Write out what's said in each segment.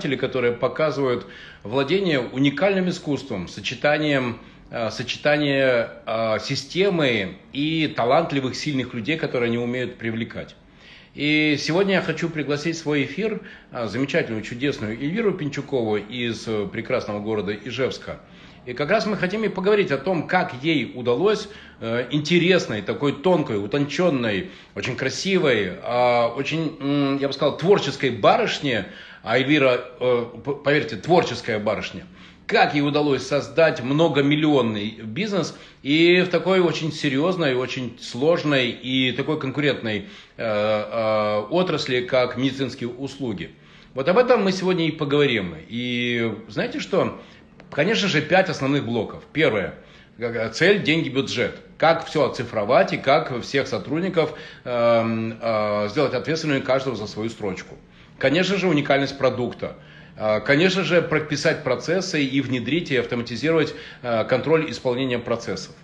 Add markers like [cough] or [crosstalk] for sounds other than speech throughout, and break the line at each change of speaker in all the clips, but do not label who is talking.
которые показывают владение уникальным искусством, сочетанием э, сочетание э, системы и талантливых, сильных людей, которые они умеют привлекать. И сегодня я хочу пригласить в свой эфир э, замечательную, чудесную Эльвиру Пинчукову из прекрасного города Ижевска. И как раз мы хотим и поговорить о том, как ей удалось интересной, такой тонкой, утонченной, очень красивой, очень, я бы сказал, творческой барышне а Эльвира, э, поверьте, творческая барышня. Как ей удалось создать многомиллионный бизнес и в такой очень серьезной, очень сложной и такой конкурентной э, э, отрасли, как медицинские услуги. Вот об этом мы сегодня и поговорим. И знаете что? Конечно же, пять основных блоков. Первое. Цель, деньги, бюджет. Как все оцифровать и как всех сотрудников э, э, сделать ответственными каждого за свою строчку. Конечно же, уникальность продукта. А, конечно же, прописать процессы и внедрить и автоматизировать а, контроль исполнения процессов.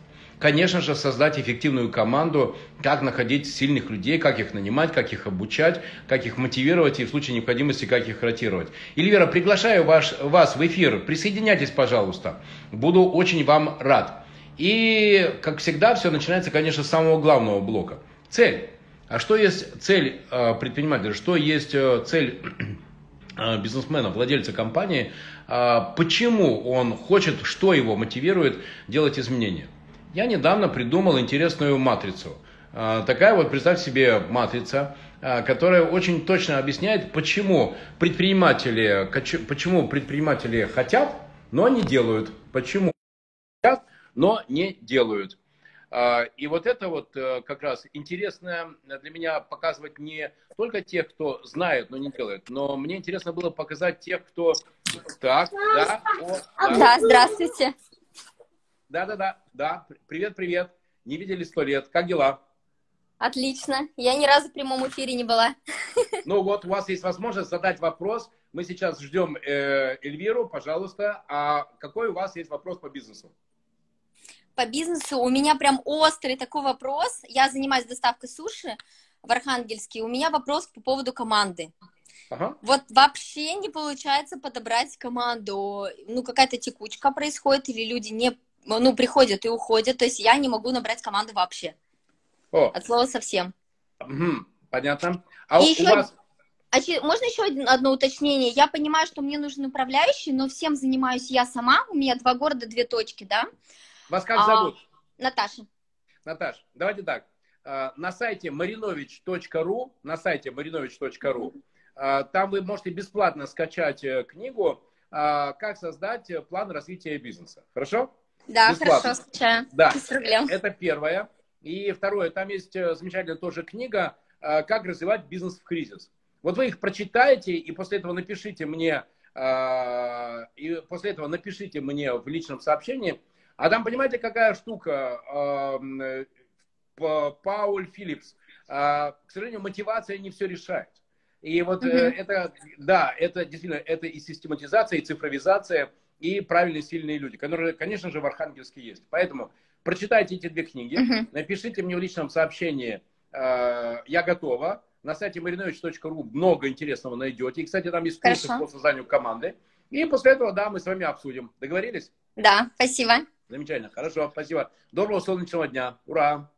Конечно же, создать эффективную команду, как находить сильных людей, как их нанимать, как их обучать, как их мотивировать и в случае необходимости, как их ротировать. Эльвира, приглашаю ваш, вас в эфир. Присоединяйтесь, пожалуйста. Буду очень вам рад. И, как всегда, все начинается, конечно, с самого главного блока. Цель. А что есть цель э, предпринимателя, что есть э, цель [clears throat] э, бизнесмена, владельца компании, почему он хочет, что его мотивирует делать изменения. Я недавно придумал интересную матрицу. Такая вот, представь себе, матрица, которая очень точно объясняет, почему предприниматели, почему предприниматели хотят, но не делают. Почему хотят, но не делают. А, и вот это вот э, как раз интересно для меня показывать не только тех, кто знает, но не делает, но мне интересно было показать тех, кто... Так, да,
о, да. да здравствуйте.
Да-да-да, да, привет-привет. Не видели сто лет, как дела?
Отлично, я ни разу в прямом эфире не была. [laughs]
Ну вот, у вас есть возможность задать вопрос. Мы сейчас ждем э, Эльвиру, пожалуйста. А какой у вас есть вопрос по бизнесу?
По бизнесу у меня прям острый такой вопрос. Я занимаюсь доставкой суши в Архангельске. У меня вопрос по поводу команды. Ага. Вот вообще не получается подобрать команду. Ну, какая-то текучка происходит, или люди не, ну, приходят и уходят. То есть я не могу набрать команду вообще. О. От слова совсем.
Угу. Понятно. А и
у, еще... вас... А можно еще одно уточнение? Я понимаю, что мне нужен управляющий, но всем занимаюсь я сама. У меня два города, две точки, да?
Вас как а, зовут?
Наташа.
Наташа, давайте так. А, на сайте marinovich.ru, на сайте marinovich.ru, а, там вы можете бесплатно скачать э, книгу «Как создать план развития бизнеса». Хорошо?
Да, бесплатно. хорошо, скачаю.
Да, это первое. И второе, там есть э, замечательная тоже книга «Как развивать бизнес в кризис». Вот вы их прочитаете, и после этого напишите мне, и после этого напишите мне в личном сообщении, а там, понимаете, какая штука? Э, Пауль Филлипс. А, к сожалению, мотивация не все решает. И вот mm-hmm. это, да, это действительно, это и систематизация, и цифровизация, и правильные, сильные люди, которые, конечно же, в Архангельске есть. Поэтому прочитайте эти две книги, mm-hmm. напишите мне в личном сообщении, э, я готова. На сайте marinovich.ru много интересного найдете. И, кстати, там есть курсы по созданию команды. И после этого, да, мы с вами обсудим. Договорились?
Да, спасибо.
Замечательно, хорошо, спасибо. Доброго солнечного дня, ура!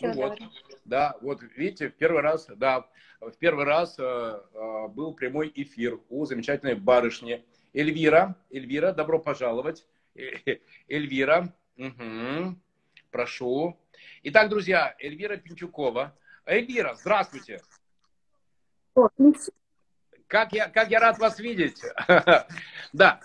Ну, вот. Да, вот видите, в первый раз, да, в первый раз э, э, был прямой эфир у замечательной барышни Эльвира. Эльвира, добро пожаловать. Э, Эльвира, угу. прошу. Итак, друзья, Эльвира Пинчукова. Эльвира, здравствуйте. Как я, как я рад вас видеть. [laughs] Да,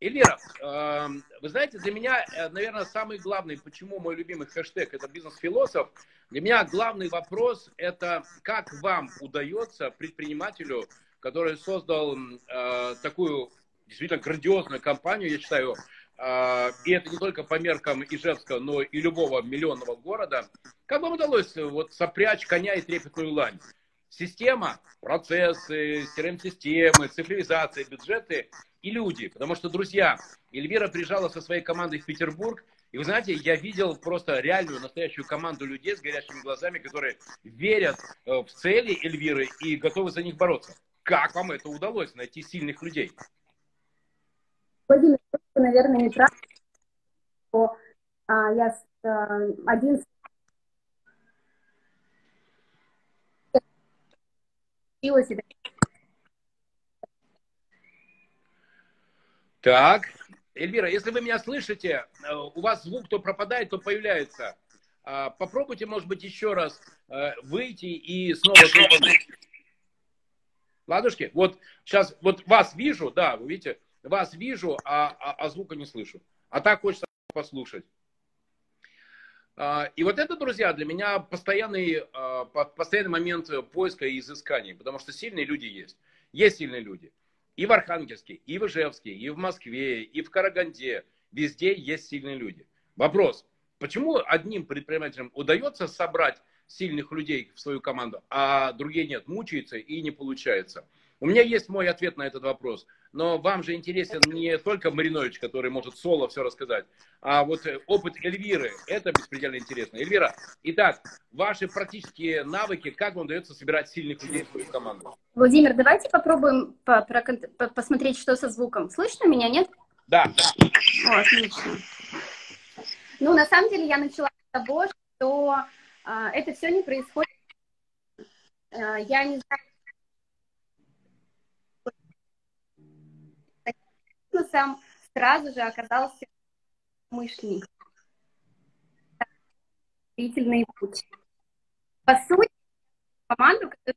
Эльвира, эм, вы знаете, для меня, э, наверное, самый главный, почему мой любимый хэштег это бизнес-философ, для меня главный вопрос это как вам удается предпринимателю, который создал э, такую действительно грандиозную компанию, я считаю, э, и это не только по меркам Ижевска, но и любого миллионного города, как вам удалось вот сопрячь коня и трепетную лань? Система, процессы, CRM-системы, цифровизация, бюджеты – и люди. Потому что, друзья, Эльвира приезжала со своей командой в Петербург, и вы знаете, я видел просто реальную, настоящую команду людей с горящими глазами, которые верят э, в цели Эльвиры и готовы за них бороться. как вам это удалось, найти сильных людей?
Владимир, наверное, не прав, а, я а, один
Так, Эльвира, если вы меня слышите, э, у вас звук то пропадает, то появляется. А, попробуйте, может быть, еще раз э, выйти и снова. Ладушки, вот сейчас вот вас вижу, да, вы видите, вас вижу, а, а, а звука не слышу. А так хочется послушать. А, и вот это, друзья, для меня постоянный, а, постоянный момент поиска и изыскания, потому что сильные люди есть. Есть сильные люди. И в Архангельске, и в Ижевске, и в Москве, и в Караганде. Везде есть сильные люди. Вопрос, почему одним предпринимателям удается собрать сильных людей в свою команду, а другие нет, мучаются и не получается? У меня есть мой ответ на этот вопрос. Но вам же интересен не только Маринович, который может соло все рассказать, а вот э, опыт Эльвиры. Это беспредельно интересно. Эльвира, итак, ваши практические навыки, как вам удается собирать сильных людей в свою команду?
Владимир, давайте попробуем по, по, посмотреть, что со звуком. Слышно меня, нет?
Да.
О, отлично. Ну, на самом деле, я начала с того, что а, это все не происходит. А, я не знаю, сам сразу же оказался мышленник. Длительный путь. По сути, команду, которая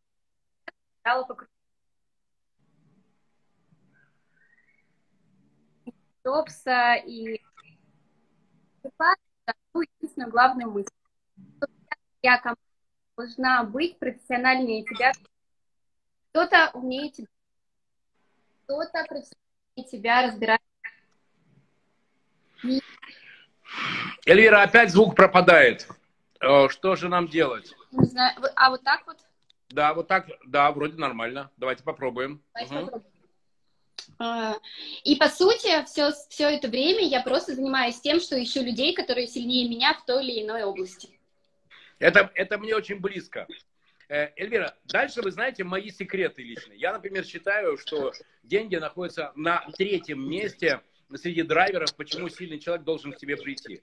стала по Джобса и одну единственную главную мысль. Я должна быть профессиональнее тебя. Кто-то умеет тебя, кто-то профессионально тебя разбирать.
Эльвира, опять звук пропадает. Э, что же нам делать?
Не знаю. А вот так вот?
Да, вот так, да, вроде нормально. Давайте попробуем. Давайте угу. попробуем.
А, и по сути, все, все это время я просто занимаюсь тем, что ищу людей, которые сильнее меня в той или иной области.
Это, это мне очень близко. Э, Эльвира, дальше вы знаете мои секреты личные. Я, например, считаю, что деньги находятся на третьем месте среди драйверов, почему сильный человек должен к тебе прийти.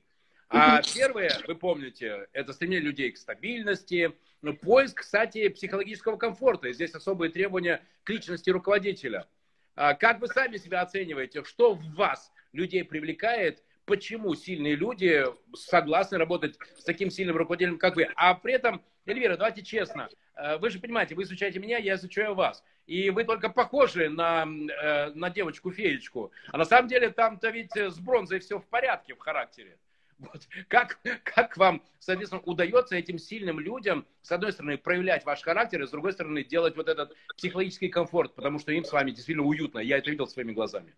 А первое, вы помните, это стремление людей к стабильности, ну, поиск, кстати, психологического комфорта. И здесь особые требования к личности руководителя. А как вы сами себя оцениваете? Что в вас людей привлекает? Почему сильные люди согласны работать с таким сильным руководителем, как вы? А при этом Эльвира, давайте честно. Э, вы же понимаете, вы изучаете меня, я изучаю вас. И вы только похожи на, э, на девочку-феечку. А на самом деле там-то ведь с бронзой все в порядке в характере. Вот. Как, как вам, соответственно, удается этим сильным людям, с одной стороны, проявлять ваш характер, и с другой стороны, делать вот этот психологический комфорт, потому что им с вами действительно уютно. Я это видел своими глазами.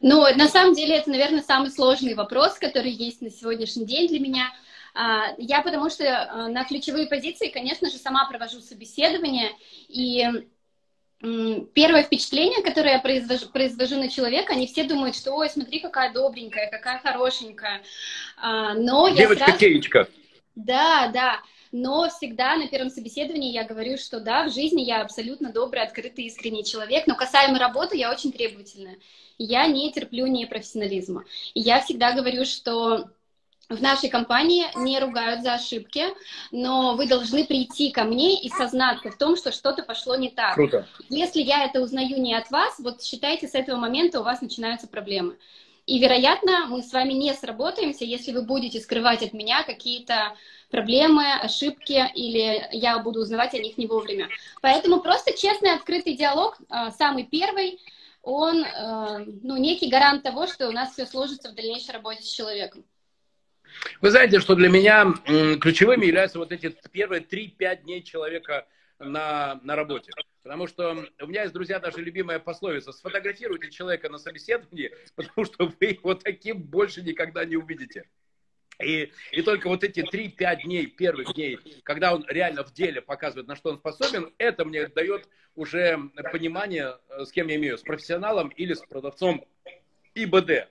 Ну, на самом деле, это, наверное, самый сложный вопрос, который есть на сегодняшний день для меня – я потому что э, на ключевые позиции, конечно же, сама провожу собеседование, и первое впечатление, которое я произвожу, произвожу на человека, они все думают, что, ой, смотри, какая добренькая, какая хорошенькая. А, но
Девочка
я сразу... Да, да. Но всегда на первом собеседовании я говорю, что да, в жизни я абсолютно добрый, открытый, искренний человек, но касаемо работы я очень требовательная. Я не терплю непрофессионализма. И я всегда говорю, что в нашей компании не ругают за ошибки, но вы должны прийти ко мне и сознаться в том, что что-то пошло не так.
Круто.
Если я это узнаю не от вас, вот считайте, с этого момента у вас начинаются проблемы. И, вероятно, мы с вами не сработаемся, если вы будете скрывать от меня какие-то проблемы, ошибки, или я буду узнавать о них не вовремя. Поэтому просто честный, открытый диалог, а, самый первый, он э, ну, некий гарант того, что у нас все сложится в дальнейшей работе с человеком.
Вы знаете, что для меня ключевыми являются вот эти первые 3-5 дней человека на, на работе. Потому что у меня есть, друзья, даже любимая пословица. Сфотографируйте человека на собеседовании, [laughs] потому что вы его таким больше никогда не увидите. И, и только вот эти 3-5 дней, первых дней, когда он реально в деле показывает, на что он способен, это мне дает уже понимание, э, с кем я имею, с профессионалом или с продавцом ИБД.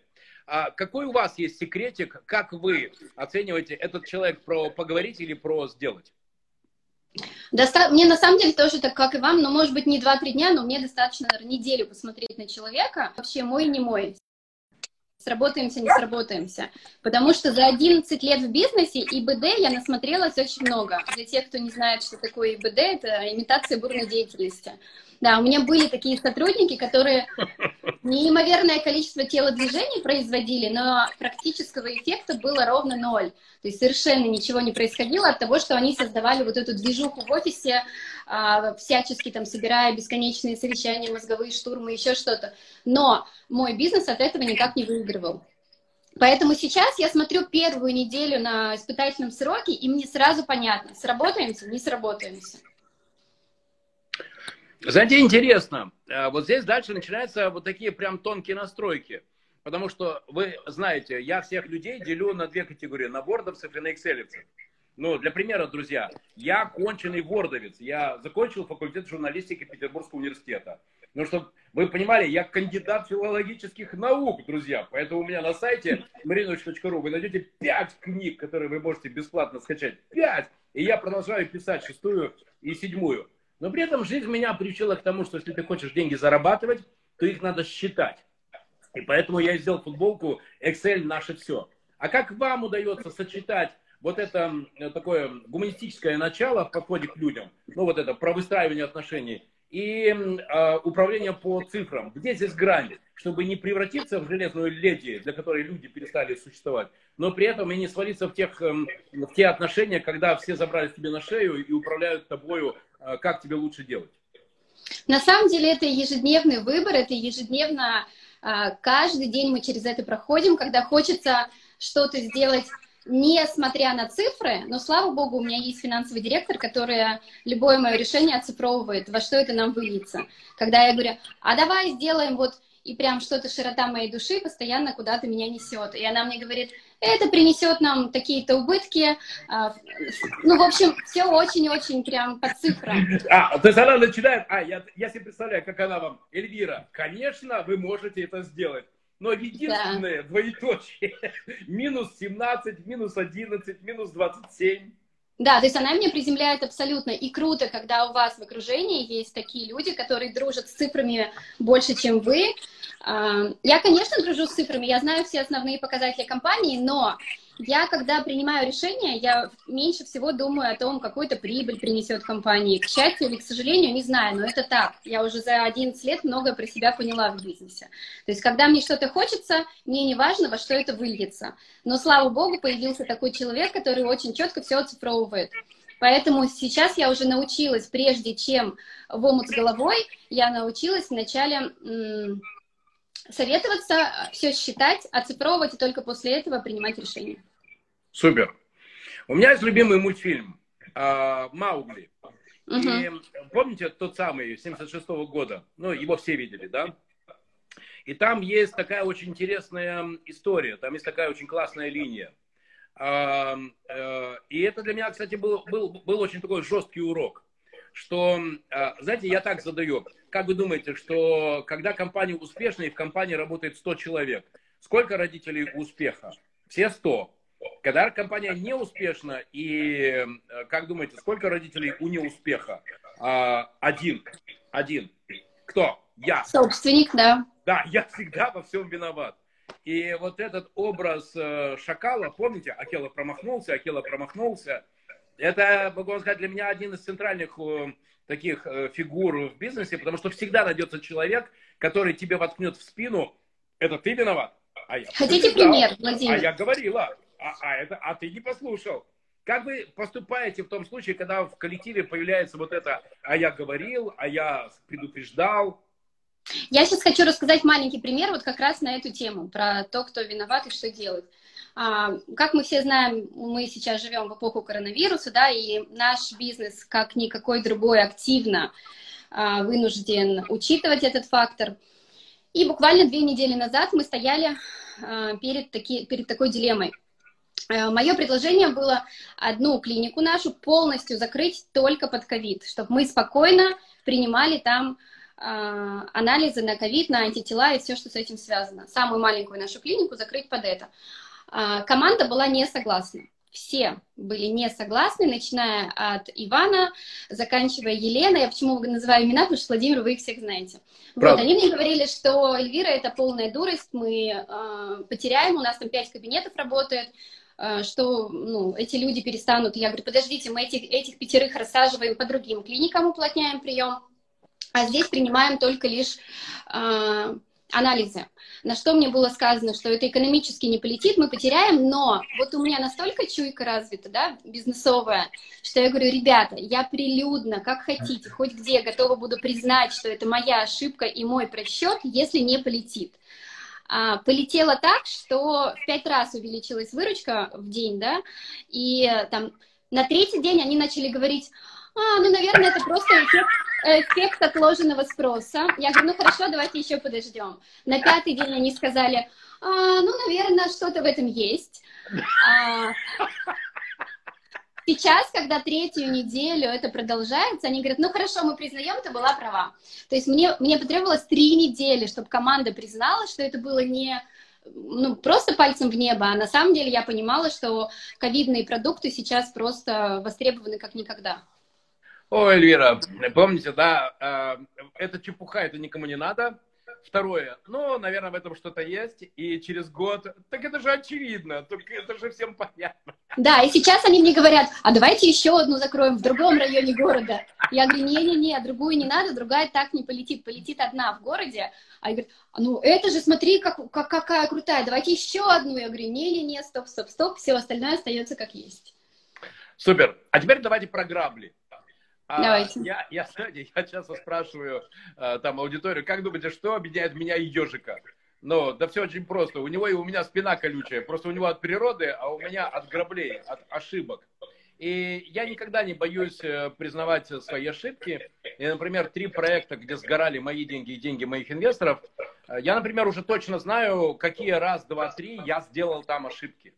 А какой у вас есть секретик, как вы оцениваете этот человек про поговорить или про сделать?
Доста... Мне на самом деле тоже так, как и вам, но может быть не 2-3 дня, но мне достаточно, наверное, неделю посмотреть на человека. Вообще мой, не мой. Сработаемся, не сработаемся. Потому что за 11 лет в бизнесе ИБД я насмотрелась очень много. Для тех, кто не знает, что такое ИБД, это имитация бурной деятельности. Да, у меня были такие сотрудники, которые неимоверное количество телодвижений производили, но практического эффекта было ровно ноль. То есть совершенно ничего не происходило от того, что они создавали вот эту движуху в офисе, а, всячески там собирая бесконечные совещания, мозговые штурмы, еще что-то. Но мой бизнес от этого никак не выигрывал. Поэтому сейчас я смотрю первую неделю на испытательном сроке, и мне сразу понятно, сработаемся, не сработаемся.
Знаете, интересно, э, вот здесь дальше начинаются вот такие прям тонкие настройки. Потому что вы знаете, я всех людей делю на две категории, на вордовцев и на экселевцев. Ну, для примера, друзья, я конченый вордовец. Я закончил факультет журналистики Петербургского университета. Ну, чтобы вы понимали, я кандидат филологических наук, друзья. Поэтому у меня на сайте marinovich.ru вы найдете пять книг, которые вы можете бесплатно скачать. Пять! И я продолжаю писать шестую и седьмую. Но при этом жизнь меня приучила к тому, что если ты хочешь деньги зарабатывать, то их надо считать. И поэтому я сделал футболку Excel наше все. А как вам удается сочетать вот это такое гуманистическое начало в подходе к людям, ну вот это про выстраивание отношений, и э, управление по цифрам. Где здесь грань, чтобы не превратиться в железную леди, для которой люди перестали существовать, но при этом и не свалиться в, тех, э, в те отношения, когда все забрали себе на шею и управляют тобою как тебе лучше делать?
На самом деле это ежедневный выбор, это ежедневно, а, каждый день мы через это проходим, когда хочется что-то сделать несмотря на цифры, но слава богу, у меня есть финансовый директор, который любое мое решение оцифровывает, во что это нам выльется. Когда я говорю, а давай сделаем вот, и прям что-то широта моей души постоянно куда-то меня несет. И она мне говорит, это принесет нам такие-то убытки. А, ну, в общем, все очень-очень прям по цифрам.
А, то есть она начинает, а, я, я себе представляю, как она вам, Эльвира, конечно, вы можете это сделать. Но единственное, да. двоеточие, минус 17, минус 11, минус 27.
Да, то есть она меня приземляет абсолютно. И круто, когда у вас в окружении есть такие люди, которые дружат с цифрами больше, чем вы. Я, конечно, дружу с цифрами, я знаю все основные показатели компании, но я, когда принимаю решение, я меньше всего думаю о том, какую-то прибыль принесет компании. К счастью или к сожалению, не знаю, но это так. Я уже за 11 лет многое про себя поняла в бизнесе. То есть, когда мне что-то хочется, мне не важно, во что это выльется. Но, слава богу, появился такой человек, который очень четко все оцифровывает. Поэтому сейчас я уже научилась, прежде чем в омут с головой, я научилась вначале советоваться, все считать, оцифровывать и только после этого принимать решение.
Супер. У меня есть любимый мультфильм э, Маугли. Угу. И помните тот самый 76 -го года? Ну, его все видели, да? И там есть такая очень интересная история, там есть такая очень классная линия. Э, э, и это для меня, кстати, был, был, был очень такой жесткий урок, что, э, знаете, я так задаю. Как вы думаете, что когда компания успешная и в компании работает 100 человек, сколько родителей успеха? Все 100. Когда компания не успешна, и э, как думаете, сколько родителей у неуспеха? А, один. Один. Кто? Я.
Собственник, да.
Да, [laughs] я всегда во всем виноват. И вот этот образ э, шакала, помните, Акела промахнулся, Акела промахнулся. Это, могу сказать, для меня один из центральных э, таких фигур в бизнесе, потому что всегда найдется человек, который тебе воткнет в спину, это ты виноват.
А я Хотите пример, Владимир?
А я говорила а, а, это, а ты не послушал. Как вы поступаете в том случае, когда в коллективе появляется вот это, а я говорил, а я предупреждал?
Я сейчас хочу рассказать маленький пример вот как раз на эту тему, про то, кто виноват и что делать. А, как мы все знаем, мы сейчас живем в эпоху коронавируса, да, и наш бизнес, как никакой другой, активно а, вынужден учитывать этот фактор. И буквально две недели назад мы стояли а, перед, таки, перед такой дилеммой – Мое предложение было одну клинику нашу полностью закрыть только под ковид, чтобы мы спокойно принимали там анализы на ковид, на антитела и все, что с этим связано. Самую маленькую нашу клинику закрыть под это. Э, команда была не согласна. все были не согласны, начиная от Ивана, заканчивая Еленой. Я почему называю имена, потому что, Владимир, вы их всех знаете. Вот, они мне говорили, что Эльвира – это полная дурость, мы э, потеряем, у нас там пять кабинетов работает, э, что ну, эти люди перестанут. Я говорю, подождите, мы этих, этих пятерых рассаживаем по другим клиникам, уплотняем прием, а здесь принимаем только лишь э, анализы. На что мне было сказано, что это экономически не полетит, мы потеряем, но вот у меня настолько чуйка развита, да, бизнесовая, что я говорю, ребята, я прилюдно, как хотите, хоть где, готова буду признать, что это моя ошибка и мой просчет, если не полетит. А, полетело так, что в пять раз увеличилась выручка в день, да, и там на третий день они начали говорить, а, ну, наверное, это просто эффект, эффект отложенного спроса. Я говорю, ну, хорошо, давайте еще подождем. На пятый день они сказали, а, ну, наверное, что-то в этом есть. А, сейчас, когда третью неделю это продолжается, они говорят, ну, хорошо, мы признаем, ты была права. То есть мне, мне потребовалось три недели, чтобы команда признала, что это было не ну, просто пальцем в небо, а на самом деле я понимала, что ковидные продукты сейчас просто востребованы как никогда.
Ой, Эльвира, помните, да, э, это чепуха, это никому не надо. Второе, ну, наверное, в этом что-то есть, и через год, так это же очевидно, только это же всем понятно.
Да, и сейчас они мне говорят, а давайте еще одну закроем в другом районе города. Я говорю, не-не-не, другую не надо, другая так не полетит, полетит одна в городе. А говорят, ну это же смотри, как, как, какая крутая, давайте еще одну. Я говорю, не-не-не, стоп, стоп, стоп, все остальное остается как есть.
Супер. А теперь давайте про грабли. А, Давайте. Я, я, знаете, я часто спрашиваю а, там аудиторию, как думаете, что объединяет меня и ежика? Ну, да все очень просто. У него и у меня спина колючая. Просто у него от природы, а у меня от граблей, от ошибок. И я никогда не боюсь э, признавать свои ошибки. И, например, три проекта, где сгорали мои деньги и деньги моих инвесторов, э, я, например, уже точно знаю, какие раз, два, три я сделал там ошибки.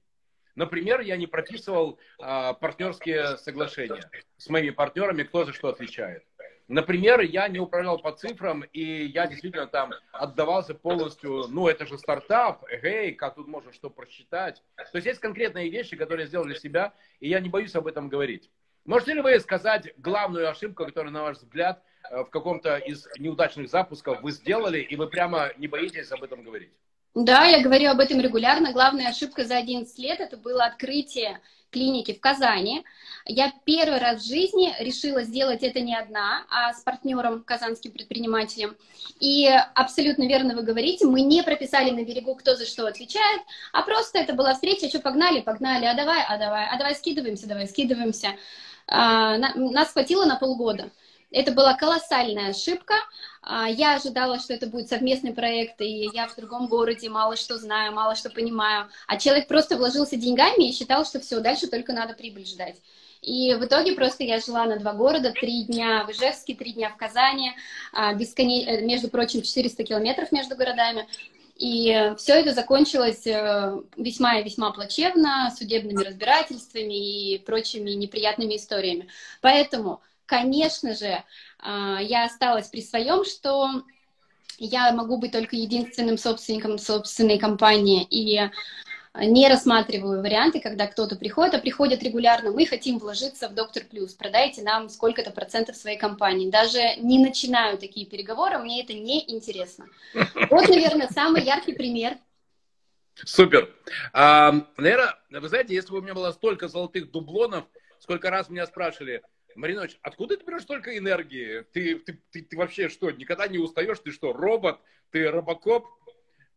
Например, я не прописывал а, партнерские соглашения с моими партнерами, кто за что отвечает. Например, я не управлял по цифрам, и я действительно там отдавался полностью, ну, это же стартап, эй, как тут можно что просчитать. То есть есть конкретные вещи, которые я сделал для себя, и я не боюсь об этом говорить. Можете ли вы сказать главную ошибку, которую, на ваш взгляд, э, в каком-то из неудачных запусков вы сделали, и вы прямо не боитесь об этом говорить?
Да, я говорю об этом регулярно. Главная ошибка за 11 лет это было открытие клиники в Казани. Я первый раз в жизни решила сделать это не одна, а с партнером, казанским предпринимателем. И абсолютно верно вы говорите, мы не прописали на берегу, кто за что отвечает, а просто это была встреча, что погнали, погнали, а давай, а давай, а давай скидываемся, давай скидываемся. А, нас хватило на полгода. Это была колоссальная ошибка. А, я ожидала, что это будет совместный проект, и я в другом городе мало что знаю, мало что понимаю. А человек просто вложился деньгами и считал, что все, дальше только надо прибыль ждать. И в итоге просто я жила на два города, три дня в Ижевске, три дня в Казани, а, бесконе... Э, между прочим, 400 километров между городами. И все это закончилось э, весьма и весьма плачевно, судебными разбирательствами и прочими неприятными историями. Поэтому конечно же, а, я осталась при своем, что я могу быть только единственным собственником собственной компании и не рассматриваю варианты, когда кто-то приходит, а приходят регулярно, мы хотим вложиться в Доктор Плюс, продайте нам сколько-то процентов своей компании. Даже не начинаю такие переговоры, мне это не интересно. Вот, наверное, самый яркий пример.
Супер. А, наверное, вы знаете, если бы у меня было столько золотых дублонов, сколько раз меня спрашивали, Маринович, откуда ты берешь столько энергии? Ты, ты, ты, ты вообще что, никогда не устаешь? Ты что, робот? Ты робокоп?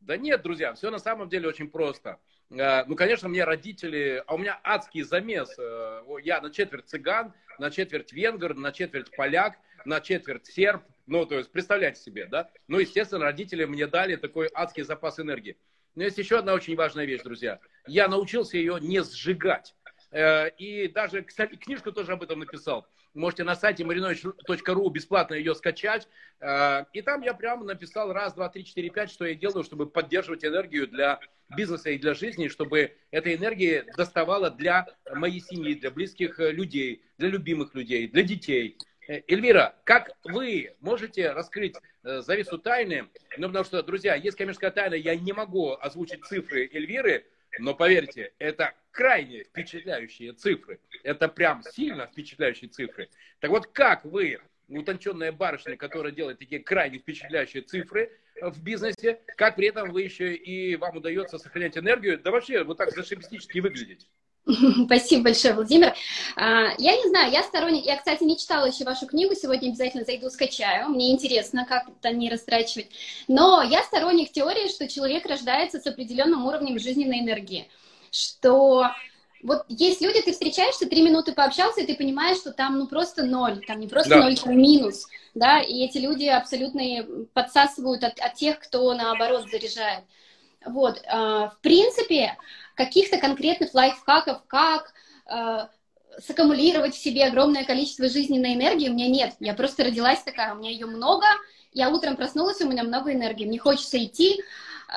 Да нет, друзья, все на самом деле очень просто. Э, ну, конечно, мне родители, а у меня адский замес. Э, я на четверть цыган, на четверть венгер, на четверть поляк, на четверть серб. Ну, то есть, представляете себе, да? Ну, естественно, родители мне дали такой адский запас энергии. Но есть еще одна очень важная вещь, друзья. Я научился ее не сжигать. Э, и даже, кстати, книжку тоже об этом написал. Можете на сайте marinovich.ru бесплатно ее скачать. Э, и там я прямо написал раз, два, три, четыре, пять, что я делаю, чтобы поддерживать энергию для бизнеса и для жизни, чтобы эта энергия доставала для моей семьи, для близких э, людей, для любимых людей, для детей. Эльвира, как вы можете раскрыть завесу тайны? Ну, потому что, друзья, есть коммерческая тайна, я не могу озвучить цифры Эльвиры, но поверьте, это крайне впечатляющие цифры. Это прям сильно впечатляющие цифры. Так вот, как вы, утонченная барышня, которая делает такие крайне впечатляющие цифры в бизнесе, как при этом вы еще и вам удается сохранять энергию, да вообще вот так зашибистически выглядеть? [laughs]
Спасибо большое, Владимир. А, я не знаю, я сторонник, я, кстати, не читала еще вашу книгу, сегодня обязательно зайду, скачаю, мне интересно, как это не растрачивать. Но я сторонник теории, что человек рождается с определенным уровнем жизненной энергии, что вот есть люди, ты встречаешься, три минуты пообщался, и ты понимаешь, что там ну просто ноль, там не просто да. ноль, там минус, да, и эти люди абсолютно подсасывают от, от тех, кто наоборот заряжает. Вот, э, в принципе, каких-то конкретных лайфхаков, как э, саккумулировать в себе огромное количество жизненной энергии у меня нет. Я просто родилась такая, у меня ее много. Я утром проснулась, у меня много энергии. Мне хочется идти,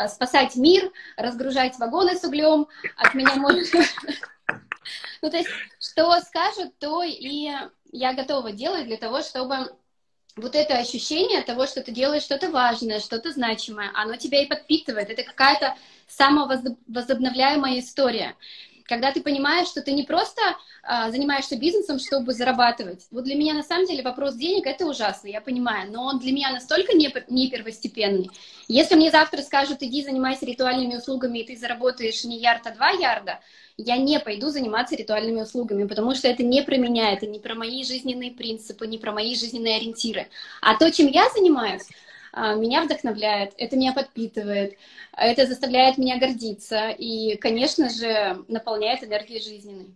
спасать мир, разгружать вагоны с углем. От меня может... [laughs] Ну, то есть, что скажут, то и я готова делать для того, чтобы вот это ощущение того, что ты делаешь что-то важное, что-то значимое, оно тебя и подпитывает. Это какая-то самовозобновляемая история. Когда ты понимаешь, что ты не просто а, занимаешься бизнесом, чтобы зарабатывать. Вот для меня на самом деле вопрос денег это ужасно, я понимаю, но он для меня настолько не, не первостепенный. Если мне завтра скажут, иди занимайся ритуальными услугами, и ты заработаешь не ярд, а два ярда, я не пойду заниматься ритуальными услугами, потому что это не про меня, это не про мои жизненные принципы, не про мои жизненные ориентиры. А то, чем я занимаюсь, меня вдохновляет, это меня подпитывает, это заставляет меня гордиться и, конечно же, наполняет энергией жизненной.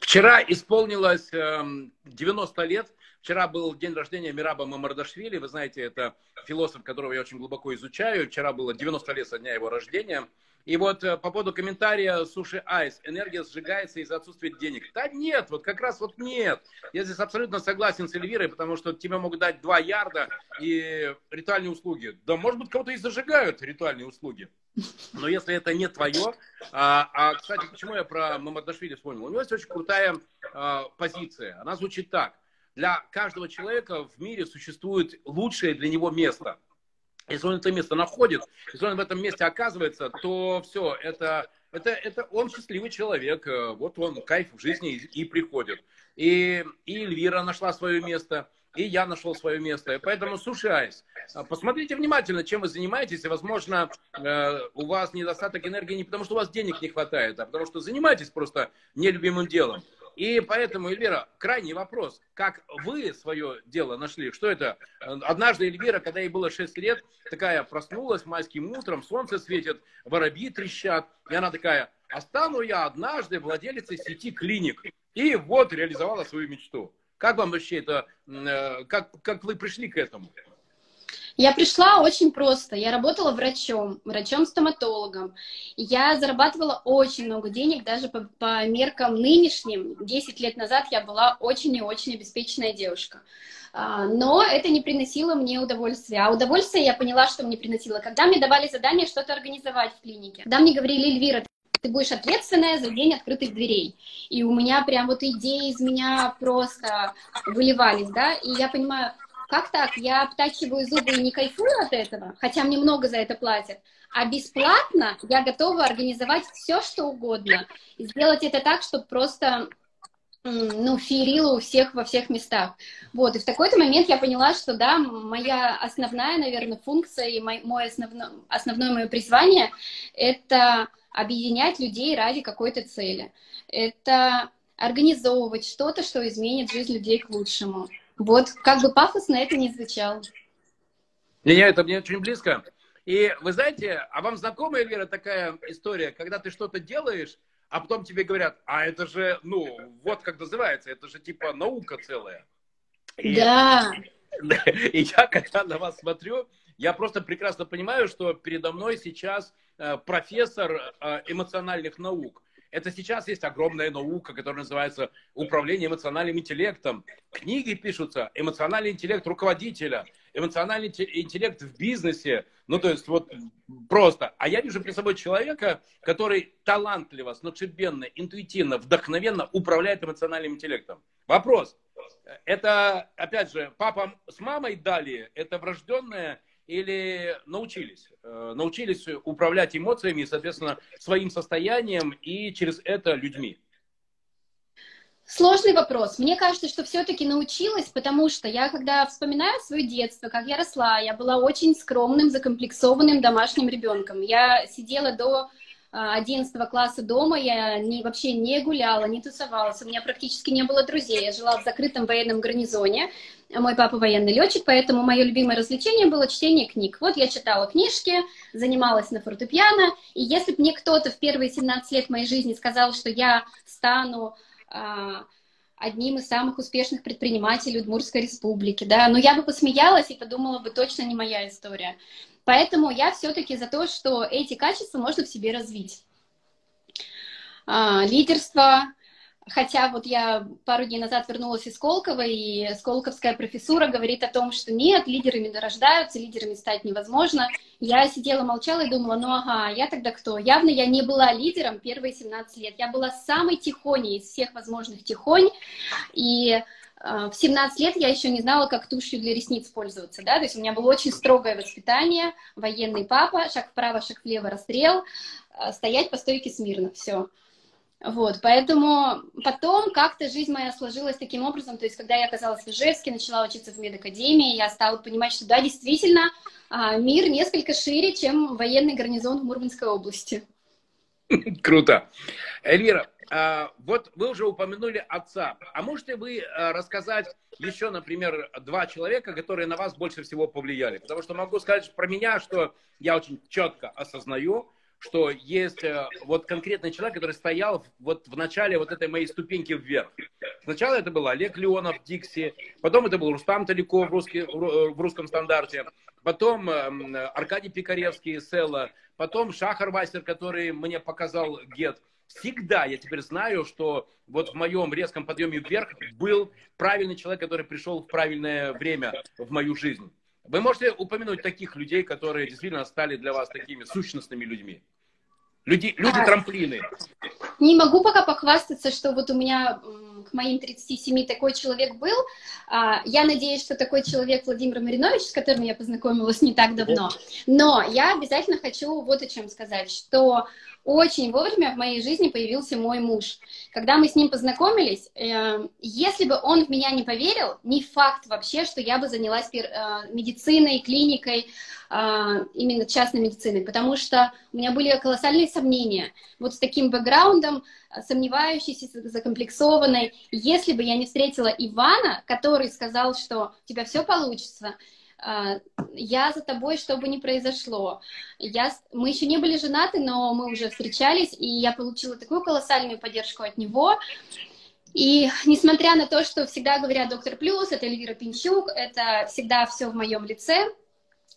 Вчера исполнилось 90 эм, лет. Вчера был день рождения Мираба Мамардашвили. Вы знаете, это философ, которого я очень глубоко изучаю. Вчера было 90 лет со дня его рождения. И вот э, по поводу комментария Суши Айс, энергия сжигается из-за отсутствия денег. Да нет, вот как раз вот нет. Я здесь абсолютно согласен с Эльвирой, потому что тебе могут дать 2 ярда и ритуальные услуги. Да, может быть, кого-то и зажигают ритуальные услуги. Но если это не твое... А, а кстати, почему я про Мамадашвили вспомнил? У него есть очень крутая а, позиция. Она звучит так. Для каждого человека в мире существует лучшее для него место – если он это место находит, если он в этом месте оказывается, то все, это, это, это он счастливый человек. Э, вот он кайф в жизни и, и приходит. И, и Эльвира нашла свое место, и я нашел свое место. Поэтому, слушай, э, посмотрите внимательно, чем вы занимаетесь, и, возможно, э, у вас недостаток энергии не потому, что у вас денег не хватает, а потому что занимаетесь просто нелюбимым делом. И поэтому, Эльвира, крайний вопрос. Как вы свое дело нашли? Что это? Однажды Эльвира, когда ей было 6 лет, такая проснулась майским утром, солнце светит, воробьи трещат. И она такая, а стану я однажды владелицей сети клиник. И вот реализовала свою мечту. Как вам вообще это, э, как, как вы пришли к этому?
Я пришла очень просто. Я работала врачом, врачом-стоматологом. Я зарабатывала очень много денег, даже по, по меркам нынешним. Десять лет назад я была очень и очень обеспеченная девушка. А, но это не приносило мне удовольствия. А удовольствие я поняла, что мне приносило. Когда мне давали задание что-то организовать в клинике. Когда мне говорили, Эльвира, ты будешь ответственная за день открытых дверей. И у меня прям вот идеи из меня просто выливались, да, и я понимаю, как так? Я обтачиваю зубы и не кайфую от этого, хотя мне много за это платят. А бесплатно я готова организовать все, что угодно. И сделать это так, чтобы просто ну, феерило у всех во всех местах. Вот, и в такой-то момент я поняла, что, да, моя основная, наверное, функция и мой, мой основно, основное мое призвание — это объединять людей ради какой-то цели. Это организовывать что-то, что изменит жизнь людей к лучшему. Вот, как бы пафосно это не звучало.
Не, не, это мне очень близко. И вы знаете, а вам знакомая, Вера, такая история, когда ты что-то делаешь, а потом тебе говорят, а это же, ну, вот как называется, это же типа наука целая.
И, да. [laughs]
И я, когда на вас смотрю, я просто прекрасно понимаю, что передо мной сейчас э, профессор э, эмоциональных наук. Это сейчас есть огромная наука, которая называется управление эмоциональным интеллектом. Книги пишутся, эмоциональный интеллект руководителя, эмоциональный интеллект в бизнесе. Ну, то есть вот просто. А я вижу перед собой человека, который талантливо, сногсшибенно, интуитивно, вдохновенно управляет эмоциональным интеллектом. Вопрос. Это, опять же, папа с мамой дали, это врожденное или научились? Э, научились управлять эмоциями, соответственно, своим состоянием и через это людьми?
Сложный вопрос. Мне кажется, что все-таки научилась, потому что я, когда вспоминаю свое детство, как я росла, я была очень скромным, закомплексованным домашним ребенком. Я сидела до 11 а, класса дома, я не, вообще не гуляла, не тусовалась, у меня практически не было друзей. Я жила в закрытом военном гарнизоне, мой папа военный летчик, поэтому мое любимое развлечение было чтение книг. Вот я читала книжки, занималась на фортепиано, и если бы мне кто-то в первые 17 лет моей жизни сказал, что я стану а, одним из самых успешных предпринимателей Удмуртской республики, да, но я бы посмеялась и подумала бы, точно не моя история. Поэтому я все-таки за то, что эти качества можно в себе развить. А, лидерство, Хотя вот я пару дней назад вернулась из Сколково, и сколковская профессура говорит о том, что нет, лидерами рождаются, лидерами стать невозможно. Я сидела, молчала и думала, ну ага, я тогда кто? Явно я не была лидером первые 17 лет. Я была самой тихоней из всех возможных тихонь, и э, в 17 лет я еще не знала, как тушью для ресниц пользоваться, да, то есть у меня было очень строгое воспитание, военный папа, шаг вправо, шаг влево, расстрел, э, стоять по стойке смирно, все. Вот, поэтому потом как-то жизнь моя сложилась таким образом, то есть когда я оказалась в Ижевске, начала учиться в медакадемии, я стала понимать, что да, действительно, а, мир несколько шире, чем военный гарнизон в Мурманской области. [laughs]
Круто. Эльвира, а, вот вы уже упомянули отца. А можете вы а, рассказать еще, например, два человека, которые на вас больше всего повлияли? Потому что могу сказать про меня, что я очень четко осознаю, что есть э, вот конкретный человек, который стоял вот в начале вот этой моей ступеньки вверх. Сначала это был Олег Леонов, Дикси, потом это был Рустам Таликов в, русский, в русском стандарте, потом эм, Аркадий Пикаревский, Селла, потом Шахар Васер, который мне показал Гет. Всегда я теперь знаю, что вот в моем резком подъеме вверх был правильный человек, который пришел в правильное время в мою жизнь. Вы можете упомянуть таких людей, которые действительно стали для вас такими сущностными людьми? Люди, люди-трамплины.
Не могу пока похвастаться, что вот у меня к моим 37 такой человек был. А, я надеюсь, что такой человек Владимир Маринович, с которым я познакомилась не так давно. Но я обязательно хочу вот о чем сказать, что очень вовремя в моей жизни появился мой муж. Когда мы с ним познакомились, э, если бы он в меня не поверил, не факт вообще, что я бы занялась э, медициной, клиникой, э, именно частной медициной, потому что у меня были колоссальные сомнения. Вот с таким бэкграундом, сомневающейся, закомплексованной, если бы я не встретила Ивана, который сказал, что у тебя все получится, я за тобой, что бы ни произошло. Я, мы еще не были женаты, но мы уже встречались, и я получила такую колоссальную поддержку от него. И несмотря на то, что всегда говорят доктор Плюс, это Эльвира Пинчук, это всегда все в моем лице,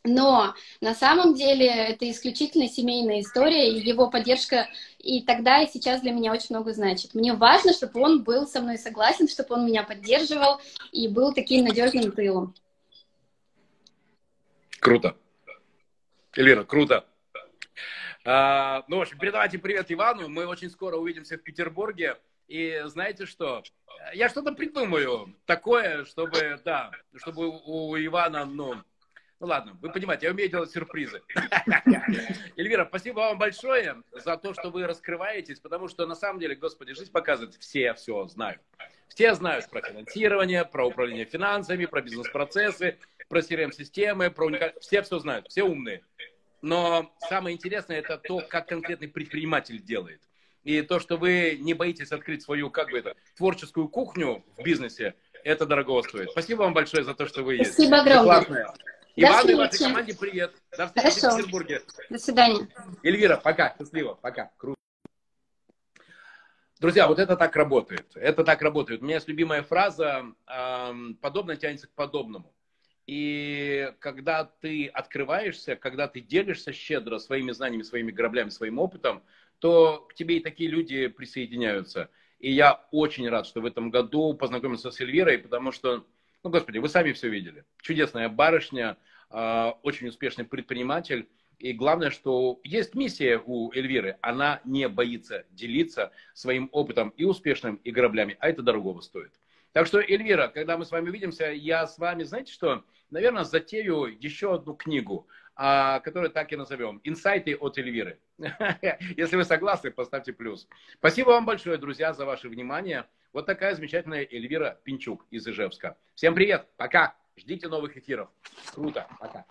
но на самом деле это исключительно семейная история, и его поддержка и тогда, и сейчас для меня очень много значит. Мне важно, чтобы он был со мной согласен, чтобы он меня поддерживал и был таким надежным тылом.
Круто. Эльвира, круто. А, ну, в общем, передавайте привет Ивану. Мы очень скоро увидимся в Петербурге. И знаете что? Я что-то придумаю такое, чтобы, да, чтобы у Ивана, ну, ну ладно, вы понимаете, я умею делать сюрпризы. [laughs] Эльвира, спасибо вам большое за то, что вы раскрываетесь, потому что на самом деле, господи, жизнь показывает, все все знают. Все знают про финансирование, про управление финансами, про бизнес-процессы, про CRM-системы, про уникаль... Все все знают, все умные. Но самое интересное это то, как конкретный предприниматель делает. И то, что вы не боитесь открыть свою, как бы это, творческую кухню в бизнесе, это дорого стоит. Спасибо вам большое за то, что вы есть.
Спасибо огромное.
Иван и вашей команде привет.
До встречи Хорошо. в Петербурге. До свидания.
Эльвира, пока. Счастливо. Пока. Круто. Друзья, вот это так работает. Это так работает. У меня есть любимая фраза «подобное тянется к подобному». И когда ты открываешься, когда ты делишься щедро своими знаниями, своими граблями, своим опытом, то к тебе и такие люди присоединяются. И я очень рад, что в этом году познакомился с Эльвирой, потому что, ну, господи, вы сами все видели. Чудесная барышня, а, очень успешный предприниматель. И главное, что есть миссия у Эльвиры. Она не боится делиться своим опытом и успешным, и граблями, а это дорогого стоит. Так что, Эльвира, когда мы с вами увидимся, я с вами, знаете что, наверное, затею еще одну книгу, а, которую так и назовем. «Инсайты от Эльвиры». [laughs] Если вы согласны, поставьте плюс. Спасибо вам большое, друзья, за ваше внимание. Вот такая замечательная Эльвира Пинчук из Ижевска. Всем привет, пока. Ждите новых эфиров. Круто, пока.